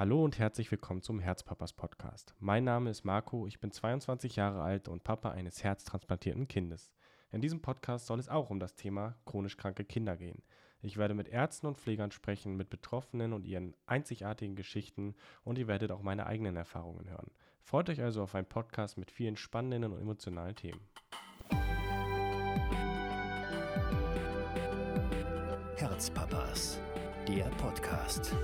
Hallo und herzlich willkommen zum Herzpapas Podcast. Mein Name ist Marco, ich bin 22 Jahre alt und Papa eines herztransplantierten Kindes. In diesem Podcast soll es auch um das Thema chronisch kranke Kinder gehen. Ich werde mit Ärzten und Pflegern sprechen, mit Betroffenen und ihren einzigartigen Geschichten und ihr werdet auch meine eigenen Erfahrungen hören. Freut euch also auf einen Podcast mit vielen spannenden und emotionalen Themen. Herzpapas, der Podcast.